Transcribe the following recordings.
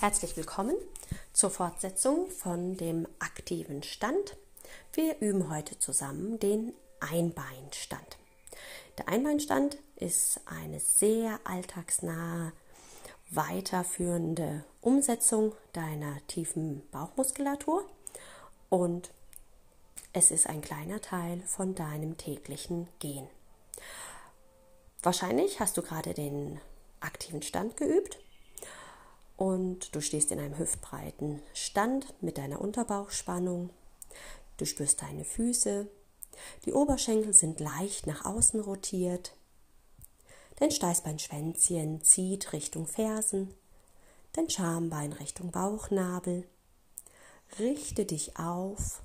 Herzlich willkommen zur Fortsetzung von dem aktiven Stand. Wir üben heute zusammen den Einbeinstand. Der Einbeinstand ist eine sehr alltagsnahe, weiterführende Umsetzung deiner tiefen Bauchmuskulatur und es ist ein kleiner Teil von deinem täglichen Gehen. Wahrscheinlich hast du gerade den aktiven Stand geübt und du stehst in einem hüftbreiten Stand mit deiner Unterbauchspannung. Du spürst deine Füße. Die Oberschenkel sind leicht nach außen rotiert. Dein Steißbeinschwänzchen zieht Richtung Fersen. Dein Schambein Richtung Bauchnabel. Richte dich auf.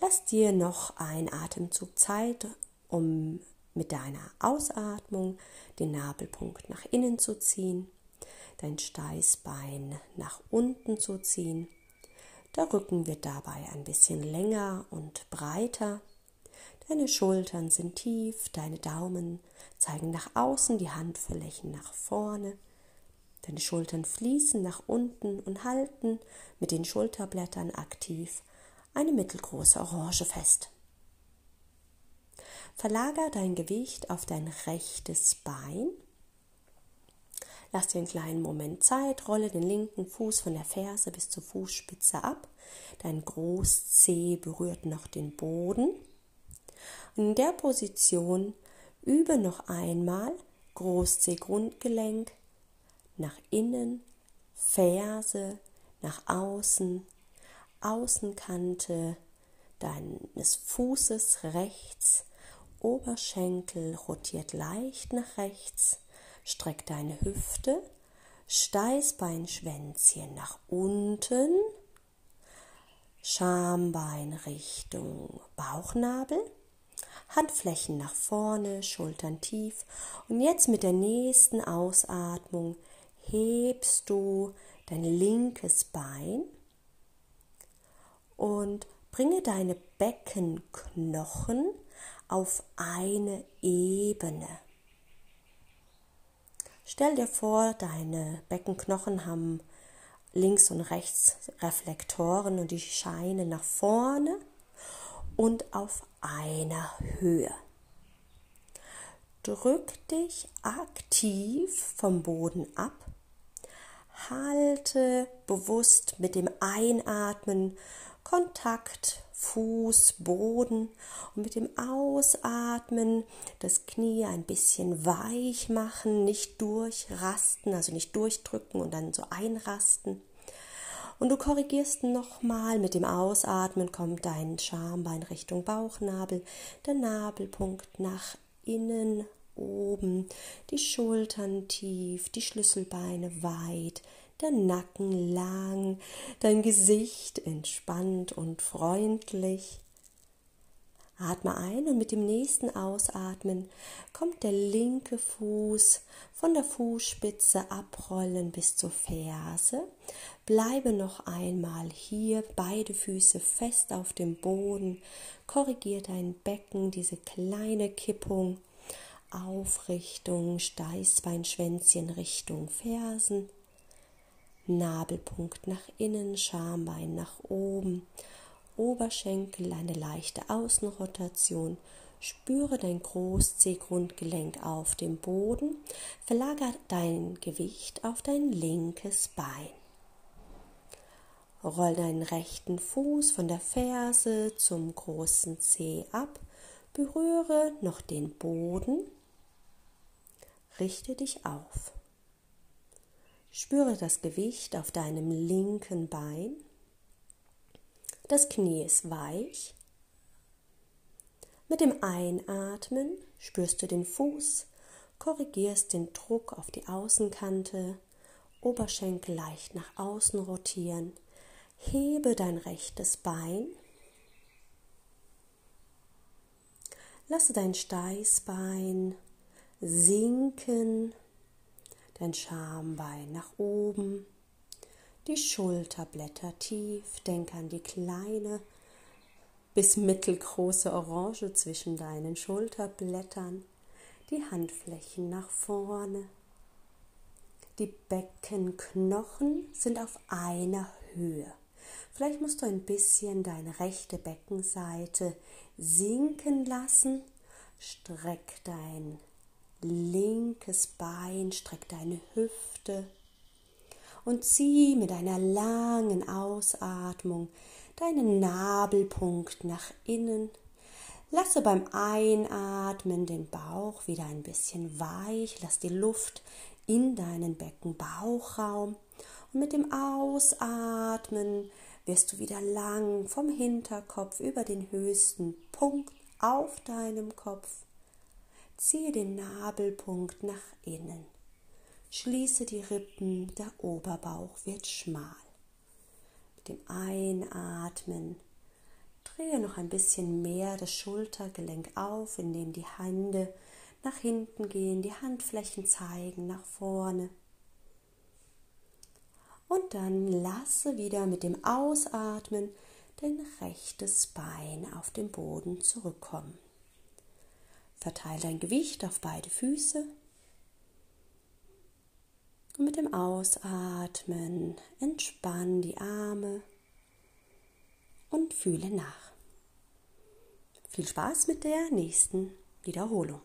Lass dir noch ein Atemzug Zeit, um mit deiner Ausatmung den Nabelpunkt nach innen zu ziehen, dein Steißbein nach unten zu ziehen. Der Rücken wird dabei ein bisschen länger und breiter. Deine Schultern sind tief, deine Daumen zeigen nach außen, die Handflächen nach vorne. Deine Schultern fließen nach unten und halten mit den Schulterblättern aktiv eine mittelgroße Orange fest. Verlager dein Gewicht auf dein rechtes Bein. Lass dir einen kleinen Moment Zeit, rolle den linken Fuß von der Ferse bis zur Fußspitze ab. Dein Großzeh berührt noch den Boden. In der Position übe noch einmal Großzeh Grundgelenk nach innen, Ferse nach außen, Außenkante deines Fußes rechts Oberschenkel rotiert leicht nach rechts, streck deine Hüfte, Steißbeinschwänzchen nach unten, Schambein Richtung Bauchnabel, Handflächen nach vorne, Schultern tief. Und jetzt mit der nächsten Ausatmung hebst du dein linkes Bein und bringe deine Beckenknochen auf eine Ebene. Stell dir vor, deine Beckenknochen haben links und rechts Reflektoren und die scheinen nach vorne und auf einer Höhe. Drück dich aktiv vom Boden ab. Halte bewusst mit dem Einatmen Kontakt Fuß, Boden und mit dem Ausatmen das Knie ein bisschen weich machen, nicht durchrasten, also nicht durchdrücken und dann so einrasten. Und du korrigierst nochmal mit dem Ausatmen, kommt dein Schambein Richtung Bauchnabel, der Nabelpunkt nach innen, oben, die Schultern tief, die Schlüsselbeine weit, der Nacken lang, dein Gesicht entspannt und freundlich. Atme ein und mit dem nächsten Ausatmen kommt der linke Fuß von der Fußspitze abrollen bis zur Ferse. Bleibe noch einmal hier, beide Füße fest auf dem Boden. Korrigier dein Becken, diese kleine Kippung. Aufrichtung, Steißbeinschwänzchen Richtung Fersen. Nabelpunkt nach innen, Schambein nach oben, Oberschenkel eine leichte Außenrotation. Spüre dein Großzeh-Grundgelenk auf dem Boden. Verlagere dein Gewicht auf dein linkes Bein. Roll deinen rechten Fuß von der Ferse zum großen Zeh ab. Berühre noch den Boden. Richte dich auf. Spüre das Gewicht auf deinem linken Bein. Das Knie ist weich. Mit dem Einatmen spürst du den Fuß, korrigierst den Druck auf die Außenkante, Oberschenkel leicht nach außen rotieren, hebe dein rechtes Bein, lasse dein Steißbein sinken dein Schambein nach oben, die Schulterblätter tief, denk an die kleine bis mittelgroße Orange zwischen deinen Schulterblättern, die Handflächen nach vorne. Die Beckenknochen sind auf einer Höhe. Vielleicht musst du ein bisschen deine rechte Beckenseite sinken lassen. Streck dein linkes Bein, streck deine Hüfte und zieh mit einer langen Ausatmung deinen Nabelpunkt nach innen. Lasse beim Einatmen den Bauch wieder ein bisschen weich, lass die Luft in deinen Beckenbauchraum und mit dem Ausatmen wirst du wieder lang vom Hinterkopf über den höchsten Punkt auf deinem Kopf. Ziehe den Nabelpunkt nach innen. Schließe die Rippen, der Oberbauch wird schmal. Mit dem Einatmen drehe noch ein bisschen mehr das Schultergelenk auf, indem die Hände nach hinten gehen, die Handflächen zeigen nach vorne. Und dann lasse wieder mit dem Ausatmen dein rechtes Bein auf den Boden zurückkommen. Verteile dein Gewicht auf beide Füße. Und mit dem Ausatmen entspann die Arme und fühle nach. Viel Spaß mit der nächsten Wiederholung.